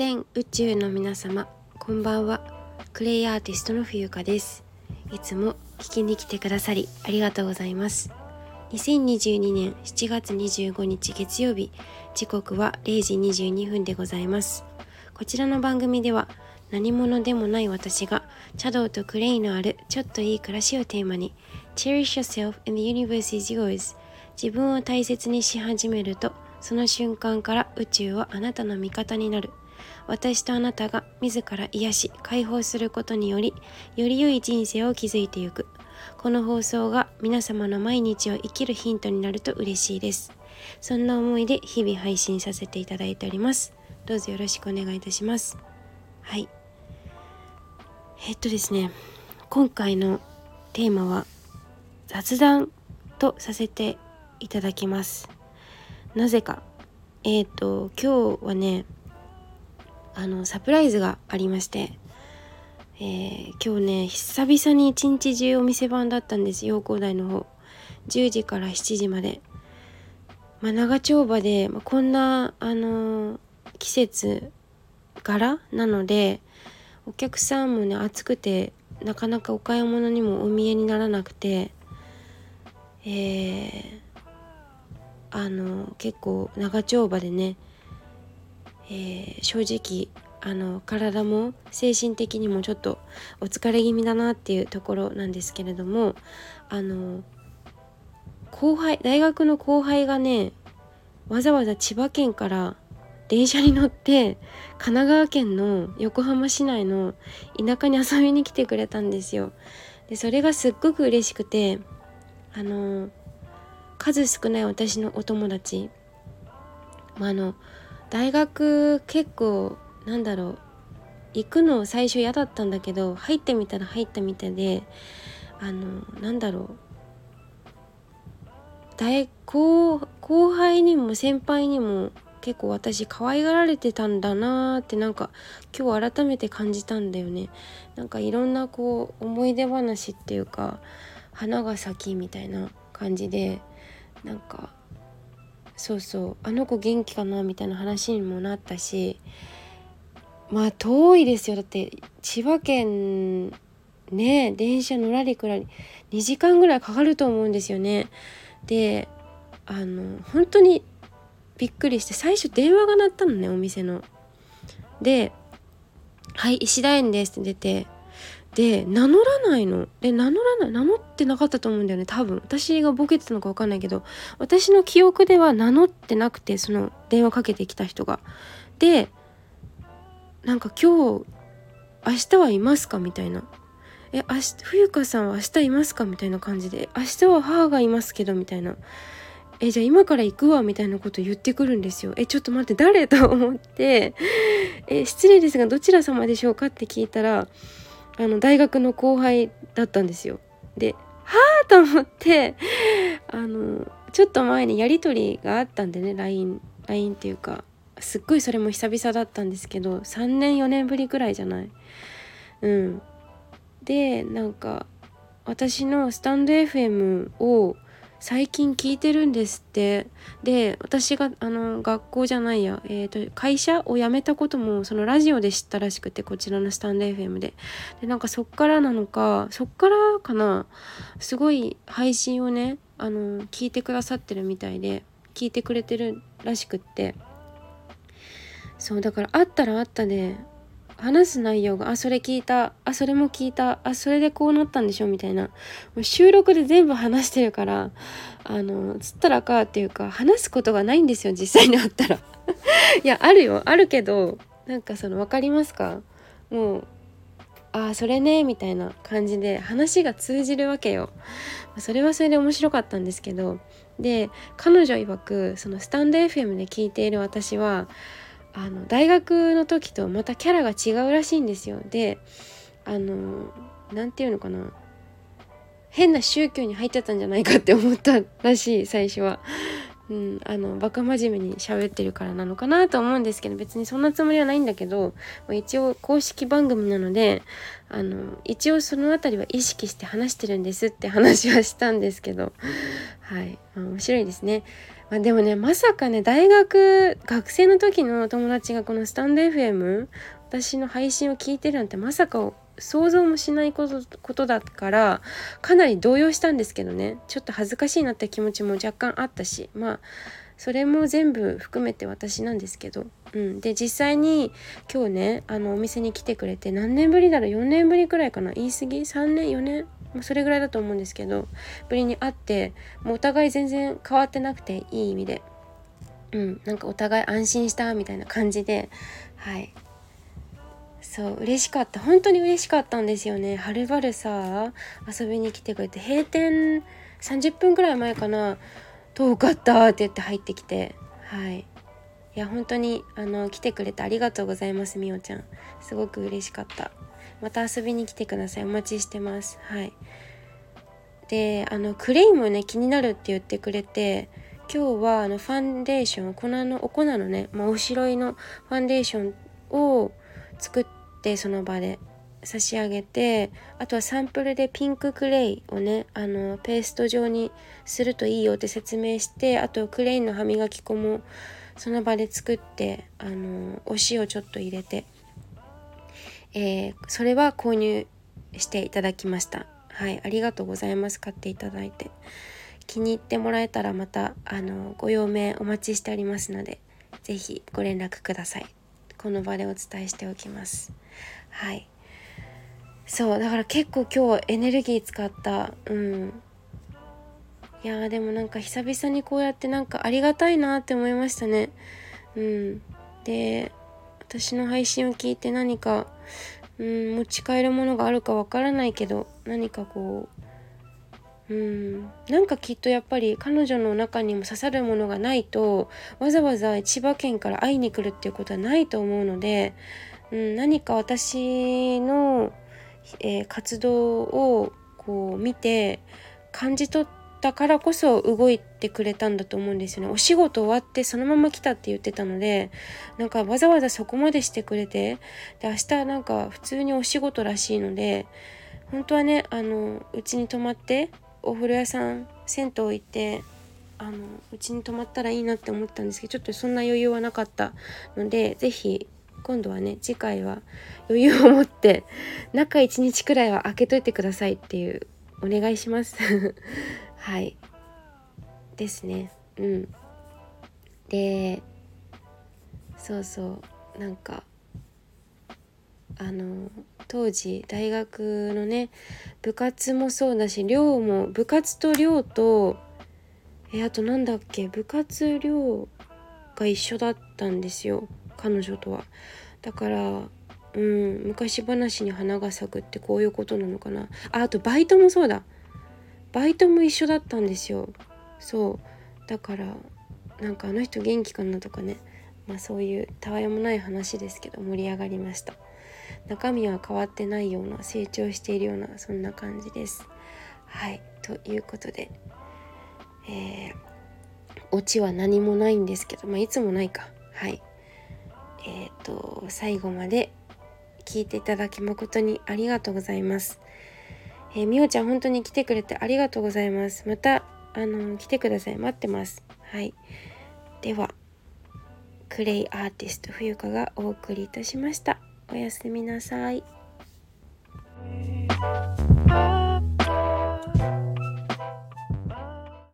全宇宙の皆様こんばんは。クレイアーティストの冬香です。いつも聞きに来てくださりありがとうございます。2022年7月25日月曜日時刻は0時22分でございます。こちらの番組では何者でもない私が茶道とクレイのあるちょっといい暮らしをテーマに Cherish yourself and the universe is yours 自分を大切にし始めるとその瞬間から宇宙はあなたの味方になる。私とあなたが自ら癒し解放することによりより良い人生を築いていく。この放送が皆様の毎日を生きるヒントになると嬉しいです。そんな思いで日々配信させていただいております。どうぞよろしくお願いいたします。はい。えっとですね。今回のテーマは雑談とさせていただきます。なぜか。えっ、ー、と今日はねあのサプライズがありまして、えー、今日ね久々に一日中お店番だったんです。陽光台の方。10時から7時まで、まあ、長丁場で、まあ、こんなあのー、季節柄なのでお客さんもね暑くてなかなかお買い物にもお見えにならなくてえー、あの結構長丁場でね、えー、正直あの体も精神的にもちょっとお疲れ気味だなっていうところなんですけれどもあの後輩大学の後輩がねわざわざ千葉県から電車に乗って神奈川県の横浜市内の田舎に遊びに来てくれたんですよ。でそれがすっごく嬉しくてあの数少ない私のお友達、まあ、あの大学結構なんだろう行くの最初嫌だったんだけど入ってみたら入ったみたいであのなんだろう。大後後輩にも先輩にも結構私可愛がられてたんだなーってなんか今日改めて感じたんだよね。なんかいろんなこう思い出話っていうか花が咲きみたいな感じでなんかそうそうあの子元気かなみたいな話にもなったしまあ遠いですよだって千葉県ね電車のらりくらり2時間ぐらいかかると思うんですよね。であの本当にびっくりして最初電話が鳴ったのねお店の。で「はい石田園です」って出てで名乗らないの。で名乗らない名乗ってなかったと思うんだよね多分。私がボケてたのか分かんないけど私の記憶では名乗ってなくてその電話かけてきた人が。でなんか今日明日はいますかみたいな。え明日冬香さんは明日いますかみたいな感じで。明日は母がいますけどみたいな。えじゃあ今から行くわみたいなこと言ってくるんですよ。えちょっと待って誰？と思って。え失礼ですがどちら様でしょうか？って聞いたらあの大学の後輩だったんですよ。ではあと思ってあのちょっと前にやり取りがあったんでね LINE, LINE っていうかすっごいそれも久々だったんですけど3年4年ぶりくらいじゃないうんでなんか私のスタンド FM を最近聞いてるんですって。で私があの学校じゃないや、えーと、会社を辞めたこともそのラジオで知ったらしくてこちらのスタンド FM で。でなんかそっからなのかそっからかなすごい配信をねあの聞いてくださってるみたいで聞いてくれてるらしくって。そうだから会ったら会ったで話す内容があそれ聞いたあそれも聞いたあそれでこうなったんでしょみたいな。もう収録で全部話してるからあのつったらかっていうか話すことがないんですよ実際に会ったら。いやあるよあるけどなんかその分かりますか？もうああそれねみたいな感じで話が通じるわけよ。それはそれで面白かったんですけど。で彼女曰くそのスタンド FM で聞いている私はあの大学の時とまたキャラが違うらしいんですよであの何て言うのかな変な宗教に入っちゃったんじゃないかって思ったらしい最初は。うん、あのバカ真面目に喋ってるからなのかなと思うんですけど別にそんなつもりはないんだけど一応公式番組なのであの一応その辺りは意識して話してるんですって話はしたんですけどはい、まあ、面白いですね。まあ、でもねまさかね大学学生の時の友達がこのスタンド FM 私の配信を聞いてるなんてまさか想像もしないことことだからかなり動揺したんですけどね。ちょっと恥ずかしいなって気持ちも若干あったし。まあそれも全部含めて私なんですけど、うん、で実際に今日ねあのお店に来てくれて何年ぶりだろう？4年ぶりくらいかな？言い過ぎ？3年？4年？それぐらいだと思うんですけどぶりに会ってもうお互い全然変わってなくていい意味で。うん。なんかお互い安心したみたいな感じで。はい。そう嬉しかった。本当に嬉しかったんですよね。はるばるさ遊びに来てくれて。閉店30分くらい前かな。遠かったって言って入ってきて。はい。いや本当にあの来てくれてありがとうございますみおちゃん。すごく嬉しかった。また遊びに来てください。お待ちしてます。はい。であのクレイもね気になるって言ってくれて。今日はあのファンデーション粉のお粉のね、まあ、おしろいのファンデーションを作ってってその場で差し上げてあとはサンプルでピンククレイをねあのペースト状にするといいよって説明してあとクレイの歯磨き粉もその場で作ってあのお塩ちょっと入れて、えー、それは購入していただきました。はいありがとうございます。買っていただいて。気に入ってもらえたらまたあのご用命お待ちしておりますので是非ご連絡ください。この場でお伝えしておきます。はい。そうだから結構今日エネルギー使った。うん。いやでもなんか久々にこうやってなんかありがたいなって思いましたね。うん。で私の配信を聞いて何かうん持ち帰るものがあるかわからないけど何かこううん。なんかきっとやっぱり彼女の中にも刺さるものがないとわざわざ千葉県から会いに来るっていうことはないと思うので、うん、何か私の、えー、活動をこう見て感じ取ったからこそ動いてくれたんだと思うんですよね。お仕事終わってそのまま来たって言ってたのでなんかわざわざそこまでしてくれてで明日なんか普通にお仕事らしいので本当はねあのうちに泊まってお風呂屋さん銭湯行ってあのうちに泊まったらいいなって思ったんですけどちょっとそんな余裕はなかったので是非今度はね次回は余裕を持って中1日くらいは開けといてくださいっていうお願いします。はい。ですね。うん。でそうそう。なんかあの当時大学のね部活もそうだし寮も部活と寮とえあとなんだっけ部活寮が一緒だったんですよ彼女とは。だからうん昔話に花が咲くってこういうことなのかな。ああとバイトもそうだ。バイトも一緒だったんですよ。そう。だからなんかあの人元気かなとかね。まあそういうたわいもない話ですけど盛り上がりました。中身は変わってないような成長しているようなそんな感じです。はいということで、えー、オチは何もないんですけど、まあ、いつもないかはいえっ、ー、と最後まで聞いていただき誠にありがとうございます。えー、みおちゃん本当に来てくれてありがとうございます。またあの来てください待ってます。はいではクレイアーティスト冬香がお送りいたしました。おやすみなさい。